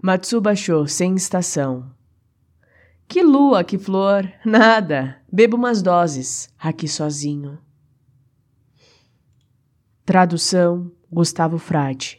Matsubasho sem estação. Que lua, que flor, nada. Bebo umas doses, aqui sozinho. Tradução: Gustavo Frade.